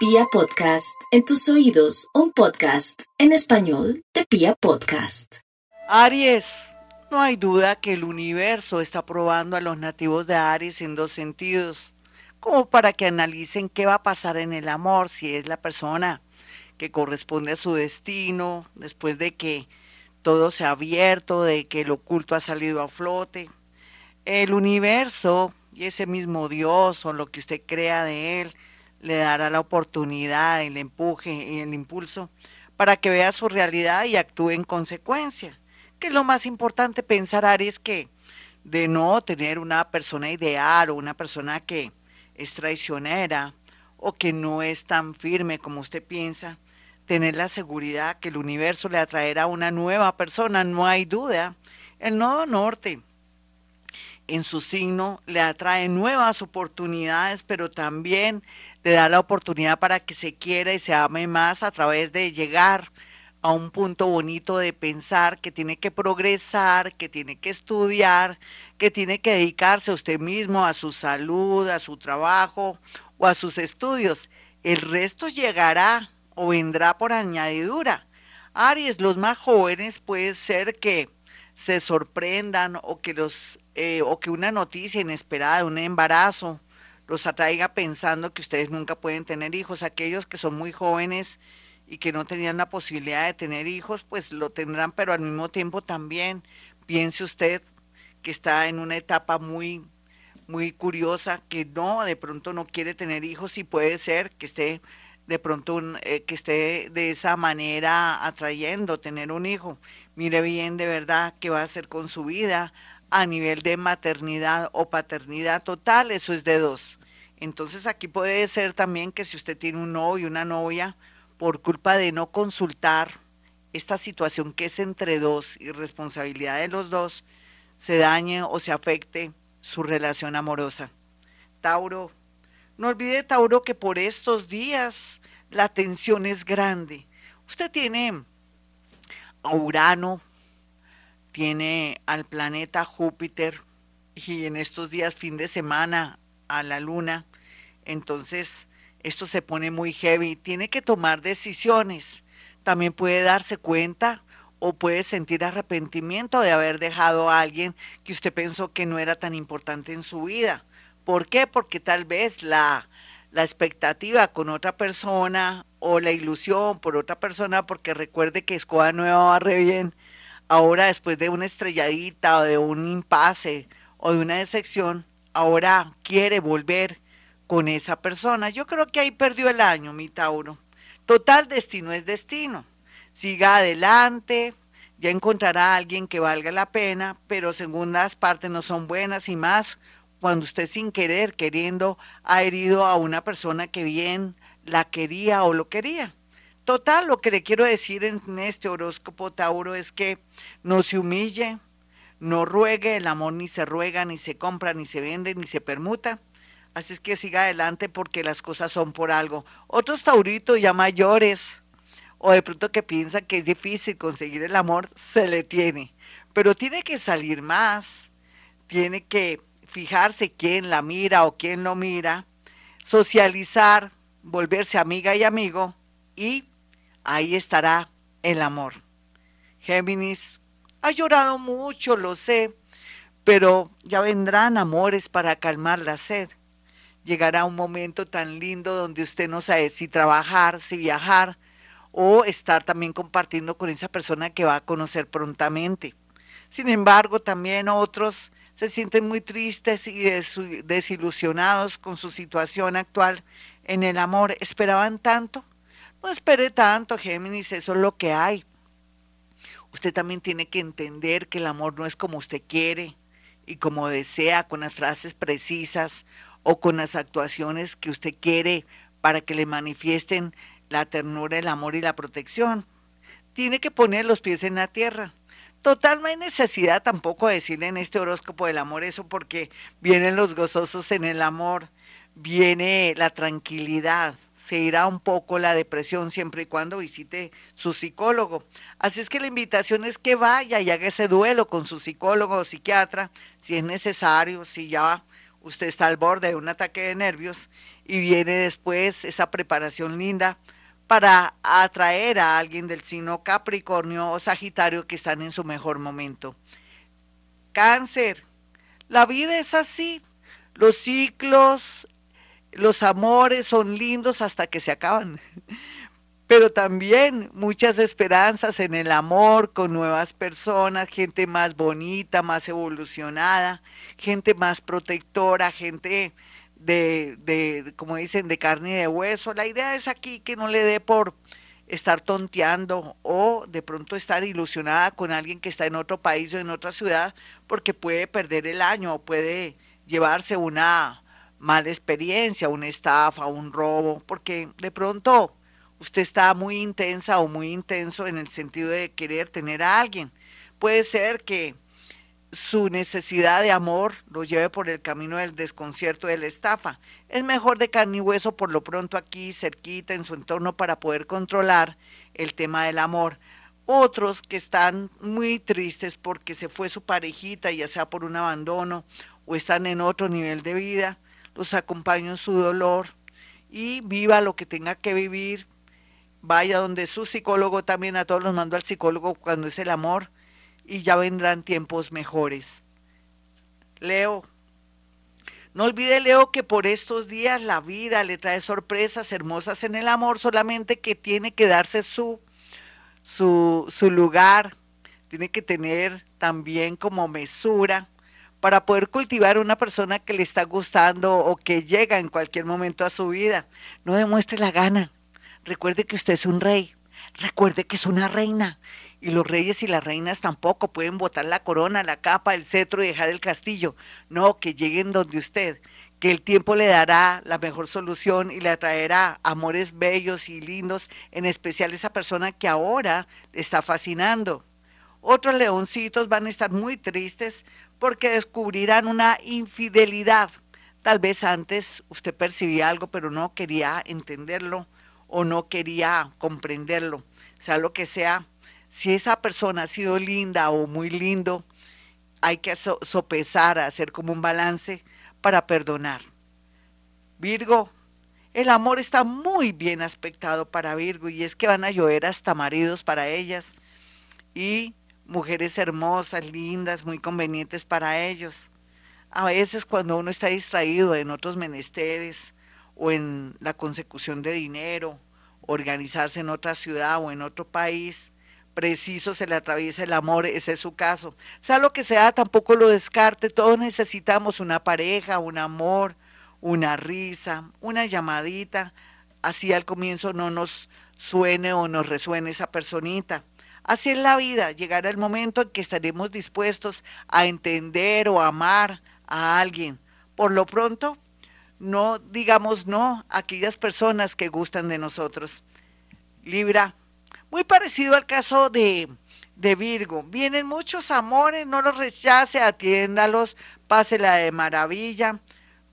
Pia Podcast, en tus oídos, un podcast en español de Pia Podcast. Aries, no hay duda que el universo está probando a los nativos de Aries en dos sentidos, como para que analicen qué va a pasar en el amor, si es la persona que corresponde a su destino, después de que todo se ha abierto, de que el oculto ha salido a flote. El universo y ese mismo Dios o lo que usted crea de él le dará la oportunidad, el empuje y el impulso para que vea su realidad y actúe en consecuencia. Que es lo más importante pensar, Aries, que de no tener una persona ideal o una persona que es traicionera o que no es tan firme como usted piensa, tener la seguridad que el universo le atraerá a una nueva persona, no hay duda. El nodo norte en su signo le atrae nuevas oportunidades, pero también le da la oportunidad para que se quiera y se ame más a través de llegar a un punto bonito de pensar que tiene que progresar, que tiene que estudiar, que tiene que dedicarse a usted mismo, a su salud, a su trabajo o a sus estudios. El resto llegará o vendrá por añadidura. Aries, los más jóvenes puede ser que se sorprendan o que los eh, o que una noticia inesperada de un embarazo los atraiga pensando que ustedes nunca pueden tener hijos. Aquellos que son muy jóvenes y que no tenían la posibilidad de tener hijos, pues lo tendrán, pero al mismo tiempo también piense usted que está en una etapa muy muy curiosa que no de pronto no quiere tener hijos y puede ser que esté de pronto eh, que esté de esa manera atrayendo tener un hijo. Mire bien de verdad qué va a hacer con su vida a nivel de maternidad o paternidad total, eso es de dos. Entonces aquí puede ser también que si usted tiene un novio y una novia, por culpa de no consultar esta situación que es entre dos y responsabilidad de los dos, se dañe o se afecte su relación amorosa. Tauro, no olvide Tauro que por estos días la tensión es grande. Usted tiene a Urano, tiene al planeta Júpiter y en estos días fin de semana a la luna entonces, esto se pone muy heavy. Tiene que tomar decisiones. También puede darse cuenta o puede sentir arrepentimiento de haber dejado a alguien que usted pensó que no era tan importante en su vida. ¿Por qué? Porque tal vez la, la expectativa con otra persona o la ilusión por otra persona, porque recuerde que Escoba Nueva va re bien, ahora después de una estrelladita o de un impasse o de una decepción, ahora quiere volver con esa persona. Yo creo que ahí perdió el año, mi Tauro. Total, destino es destino. Siga adelante, ya encontrará a alguien que valga la pena, pero segundas partes no son buenas y más cuando usted sin querer, queriendo, ha herido a una persona que bien la quería o lo quería. Total, lo que le quiero decir en este horóscopo Tauro es que no se humille, no ruegue, el amor ni se ruega, ni se compra, ni se vende, ni se permuta. Así es que siga adelante porque las cosas son por algo. Otros tauritos ya mayores o de pronto que piensan que es difícil conseguir el amor, se le tiene. Pero tiene que salir más, tiene que fijarse quién la mira o quién lo mira, socializar, volverse amiga y amigo y ahí estará el amor. Géminis, ha llorado mucho, lo sé, pero ya vendrán amores para calmar la sed llegará un momento tan lindo donde usted no sabe si trabajar, si viajar o estar también compartiendo con esa persona que va a conocer prontamente. Sin embargo, también otros se sienten muy tristes y desilusionados con su situación actual en el amor. ¿Esperaban tanto? No espere tanto, Géminis, eso es lo que hay. Usted también tiene que entender que el amor no es como usted quiere y como desea, con las frases precisas o con las actuaciones que usted quiere para que le manifiesten la ternura, el amor y la protección. Tiene que poner los pies en la tierra. Total, no hay necesidad tampoco de decirle en este horóscopo del amor eso porque vienen los gozosos en el amor, viene la tranquilidad, se irá un poco la depresión siempre y cuando visite su psicólogo. Así es que la invitación es que vaya y haga ese duelo con su psicólogo o psiquiatra, si es necesario, si ya usted está al borde de un ataque de nervios y viene después esa preparación linda para atraer a alguien del signo Capricornio o Sagitario que están en su mejor momento. Cáncer. La vida es así. Los ciclos, los amores son lindos hasta que se acaban. Pero también muchas esperanzas en el amor con nuevas personas, gente más bonita, más evolucionada, gente más protectora, gente de, de, como dicen, de carne y de hueso. La idea es aquí que no le dé por estar tonteando o de pronto estar ilusionada con alguien que está en otro país o en otra ciudad porque puede perder el año o puede llevarse una mala experiencia, una estafa, un robo, porque de pronto usted está muy intensa o muy intenso en el sentido de querer tener a alguien. Puede ser que su necesidad de amor lo lleve por el camino del desconcierto de la estafa. Es mejor de carne y hueso por lo pronto aquí, cerquita, en su entorno, para poder controlar el tema del amor. Otros que están muy tristes porque se fue su parejita, ya sea por un abandono o están en otro nivel de vida, los acompaño en su dolor y viva lo que tenga que vivir. Vaya donde su psicólogo también, a todos los mando al psicólogo cuando es el amor y ya vendrán tiempos mejores. Leo, no olvide, Leo, que por estos días la vida le trae sorpresas hermosas en el amor, solamente que tiene que darse su, su, su lugar, tiene que tener también como mesura para poder cultivar una persona que le está gustando o que llega en cualquier momento a su vida. No demuestre la gana. Recuerde que usted es un rey. Recuerde que es una reina y los reyes y las reinas tampoco pueden botar la corona, la capa, el cetro y dejar el castillo. No, que lleguen donde usted, que el tiempo le dará la mejor solución y le atraerá amores bellos y lindos, en especial esa persona que ahora le está fascinando. Otros leoncitos van a estar muy tristes porque descubrirán una infidelidad. Tal vez antes usted percibía algo, pero no quería entenderlo o no quería comprenderlo. Sea lo que sea, si esa persona ha sido linda o muy lindo, hay que sopesar, hacer como un balance para perdonar. Virgo, el amor está muy bien aspectado para Virgo y es que van a llover hasta maridos para ellas y mujeres hermosas, lindas, muy convenientes para ellos. A veces cuando uno está distraído en otros menesteres o en la consecución de dinero, organizarse en otra ciudad o en otro país, preciso se le atraviesa el amor, ese es su caso. Sea lo que sea, tampoco lo descarte, todos necesitamos una pareja, un amor, una risa, una llamadita, así al comienzo no nos suene o nos resuene esa personita. Así es la vida, llegará el momento en que estaremos dispuestos a entender o amar a alguien. Por lo pronto, no digamos no a aquellas personas que gustan de nosotros. Libra, muy parecido al caso de, de Virgo. Vienen muchos amores, no los rechace, atiéndalos, pásela de maravilla.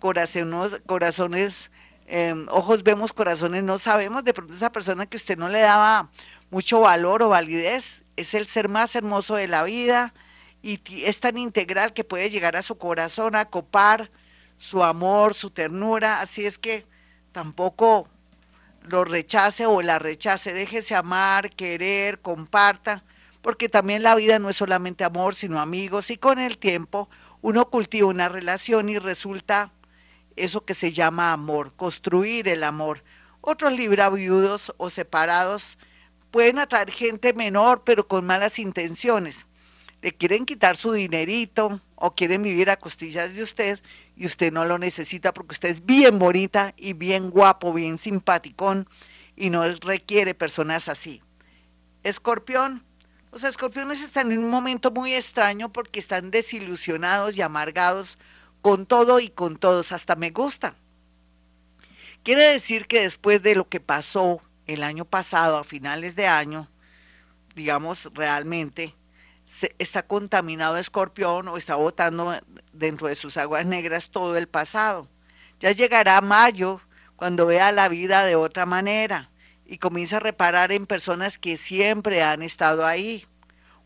Corazones, corazones em, ojos vemos, corazones no sabemos. De pronto esa persona que usted no le daba mucho valor o validez es el ser más hermoso de la vida y es tan integral que puede llegar a su corazón a copar su amor, su ternura. Así es que tampoco lo rechace o la rechace, déjese amar, querer, comparta, porque también la vida no es solamente amor, sino amigos, y con el tiempo uno cultiva una relación y resulta eso que se llama amor, construir el amor. Otros libra viudos o separados pueden atraer gente menor, pero con malas intenciones. Le quieren quitar su dinerito o quieren vivir a costillas de usted y usted no lo necesita porque usted es bien bonita y bien guapo, bien simpaticón y no requiere personas así. Escorpión, los escorpiones están en un momento muy extraño porque están desilusionados y amargados con todo y con todos, hasta me gusta. Quiere decir que después de lo que pasó el año pasado, a finales de año, digamos realmente, está contaminado escorpión o está botando dentro de sus aguas negras todo el pasado. Ya llegará mayo cuando vea la vida de otra manera y comienza a reparar en personas que siempre han estado ahí.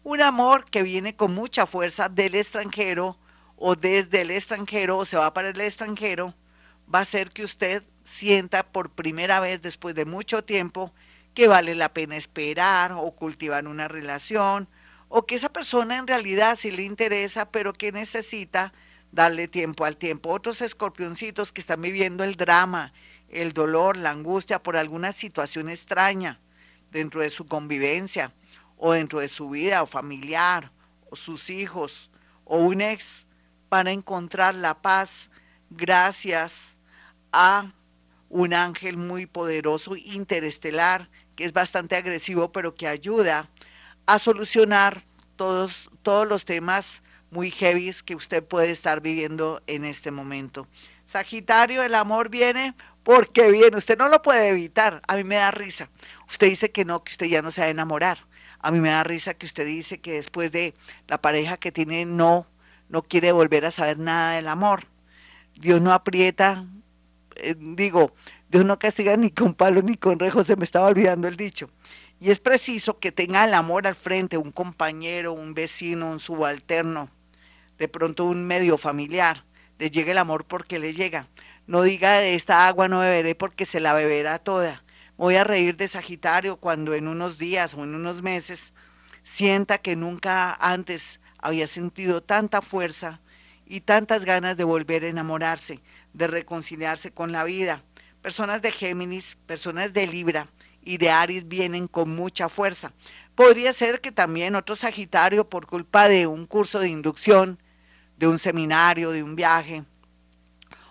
Un amor que viene con mucha fuerza del extranjero o desde el extranjero o se va para el extranjero va a hacer que usted sienta por primera vez después de mucho tiempo que vale la pena esperar o cultivar una relación, o que esa persona en realidad sí le interesa, pero que necesita darle tiempo al tiempo. Otros escorpioncitos que están viviendo el drama, el dolor, la angustia por alguna situación extraña dentro de su convivencia o dentro de su vida o familiar o sus hijos o un ex para encontrar la paz gracias a un ángel muy poderoso interestelar que es bastante agresivo pero que ayuda a solucionar todos, todos los temas muy heavy que usted puede estar viviendo en este momento. Sagitario, el amor viene porque viene, usted no lo puede evitar. A mí me da risa. Usted dice que no, que usted ya no se va a enamorar. A mí me da risa que usted dice que después de la pareja que tiene no, no quiere volver a saber nada del amor. Dios no aprieta, eh, digo, Dios no castiga ni con palo ni con rejo, se me estaba olvidando el dicho. Y es preciso que tenga el amor al frente, un compañero, un vecino, un subalterno, de pronto un medio familiar, le llegue el amor porque le llega. No diga de esta agua no beberé porque se la beberá toda. Voy a reír de Sagitario cuando en unos días o en unos meses sienta que nunca antes había sentido tanta fuerza y tantas ganas de volver a enamorarse, de reconciliarse con la vida. Personas de Géminis, personas de Libra y de Aries vienen con mucha fuerza. Podría ser que también otro Sagitario, por culpa de un curso de inducción, de un seminario, de un viaje,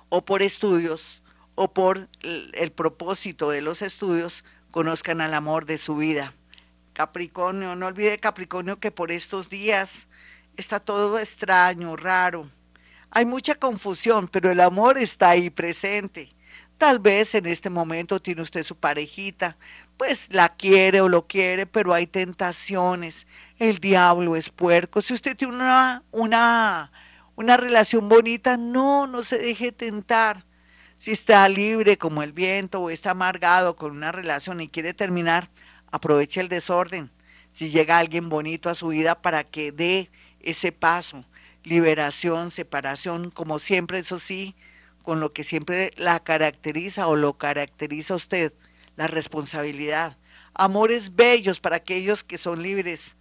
o por estudios, o por el, propósito de los estudios, conozcan al amor de su vida. Capricornio, no olvide Capricornio que por estos días está todo extraño, raro. Hay mucha confusión, pero el amor está ahí presente. Tal vez en este momento tiene usted su parejita, pues la quiere o lo quiere, pero hay tentaciones. El diablo es puerco. Si usted tiene una, una una relación bonita, no, no se deje tentar. Si está libre como el viento o está amargado con una relación y quiere terminar, aproveche el desorden. Si llega alguien bonito a su vida para que dé ese paso, liberación, separación, como siempre, eso sí, con lo que siempre la caracteriza o lo caracteriza usted, la responsabilidad. Amores bellos para aquellos que son libres,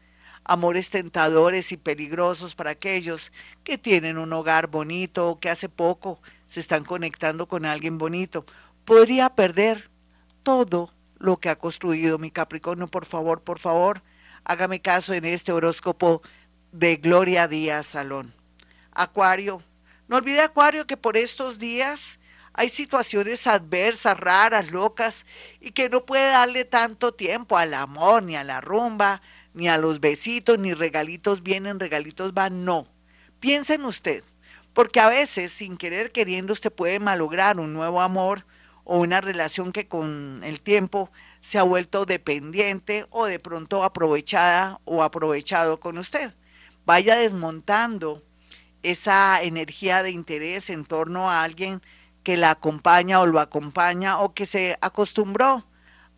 amores tentadores y peligrosos para aquellos que tienen un hogar bonito o que hace poco se están conectando con alguien bonito. Podría perder todo lo que ha construido mi Capricornio. Por favor, por favor, hágame caso en este horóscopo de Gloria Díaz Salón. Acuario, no olvide Acuario que por estos días hay situaciones adversas, raras, locas, y que no puede darle tanto tiempo al amor ni a la rumba, ni a los besitos, ni regalitos vienen, regalitos van, no. Piensa en usted, porque a veces, sin querer queriendo, usted puede malograr un nuevo amor o una relación que con el tiempo se ha vuelto dependiente o de pronto aprovechada o aprovechado con usted. Vaya desmontando esa energía de interés en torno a alguien que la acompaña o lo acompaña o que se acostumbró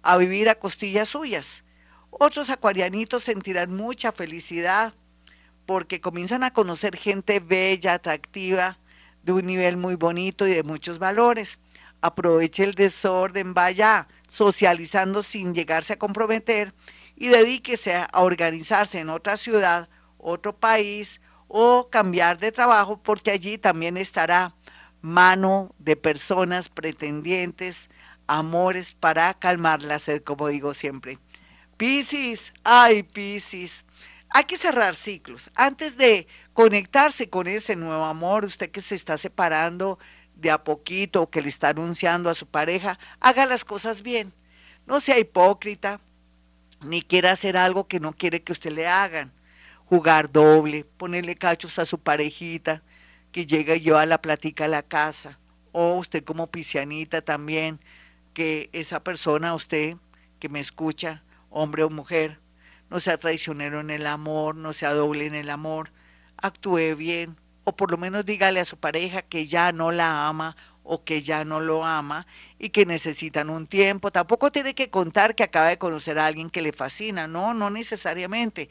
a vivir a costillas suyas. Otros acuarianitos sentirán mucha felicidad porque comienzan a conocer gente bella, atractiva, de un nivel muy bonito y de muchos valores. Aproveche el desorden, vaya socializando sin llegarse a comprometer y dedíquese a organizarse en otra ciudad, otro país o cambiar de trabajo porque allí también estará mano de personas pretendientes, amores para calmar la sed, como digo siempre. Piscis, ay Piscis, hay que cerrar ciclos. Antes de conectarse con ese nuevo amor, usted que se está separando de a poquito o que le está anunciando a su pareja, haga las cosas bien. No sea hipócrita, ni quiera hacer algo que no quiere que usted le hagan. Jugar doble, ponerle cachos a su parejita, que llega y lleva la platica a la casa. O usted como piscianita también, que esa persona, usted que me escucha, hombre o mujer, no sea traicionero en el amor, no sea doble en el amor, actúe bien, o por lo menos dígale a su pareja que ya no la ama o que ya no lo ama y que necesitan un tiempo. Tampoco tiene que contar que acaba de conocer a alguien que le fascina, no, no necesariamente,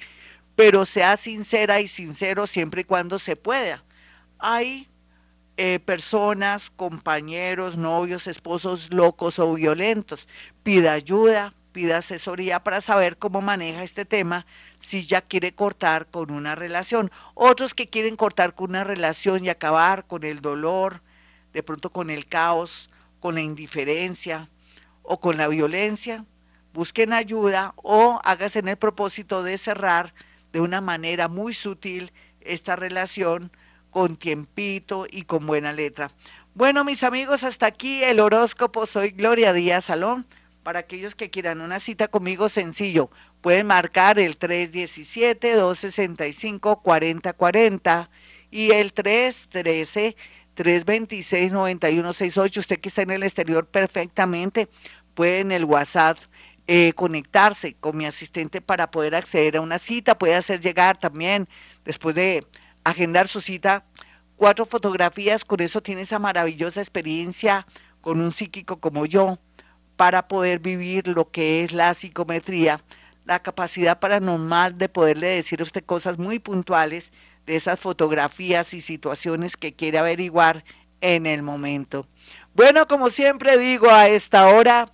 pero sea sincera y sincero siempre y cuando se pueda. Hay eh, personas, compañeros, novios, esposos locos o violentos. Pida ayuda, pida asesoría para saber cómo maneja este tema si ya quiere cortar con una relación. Otros que quieren cortar con una relación y acabar con el dolor, de pronto con el caos, con la indiferencia o con la violencia, busquen ayuda o hágase en el propósito de cerrar de una manera muy sutil esta relación con tiempito y con buena letra. Bueno, mis amigos, hasta aquí el horóscopo. Soy Gloria Díaz Salón. Para aquellos que quieran una cita conmigo, sencillo, pueden marcar el 317-265-4040 y el 313-326-9168. Usted que está en el exterior perfectamente, puede en el WhatsApp eh, conectarse con mi asistente para poder acceder a una cita. Puede hacer llegar también, después de agendar su cita, cuatro fotografías. Con eso tiene esa maravillosa experiencia con un psíquico como yo para poder vivir lo que es la psicometría, la capacidad paranormal de poderle decir a usted cosas muy puntuales de esas fotografías y situaciones que quiere averiguar en el momento. Bueno, como siempre digo, a esta hora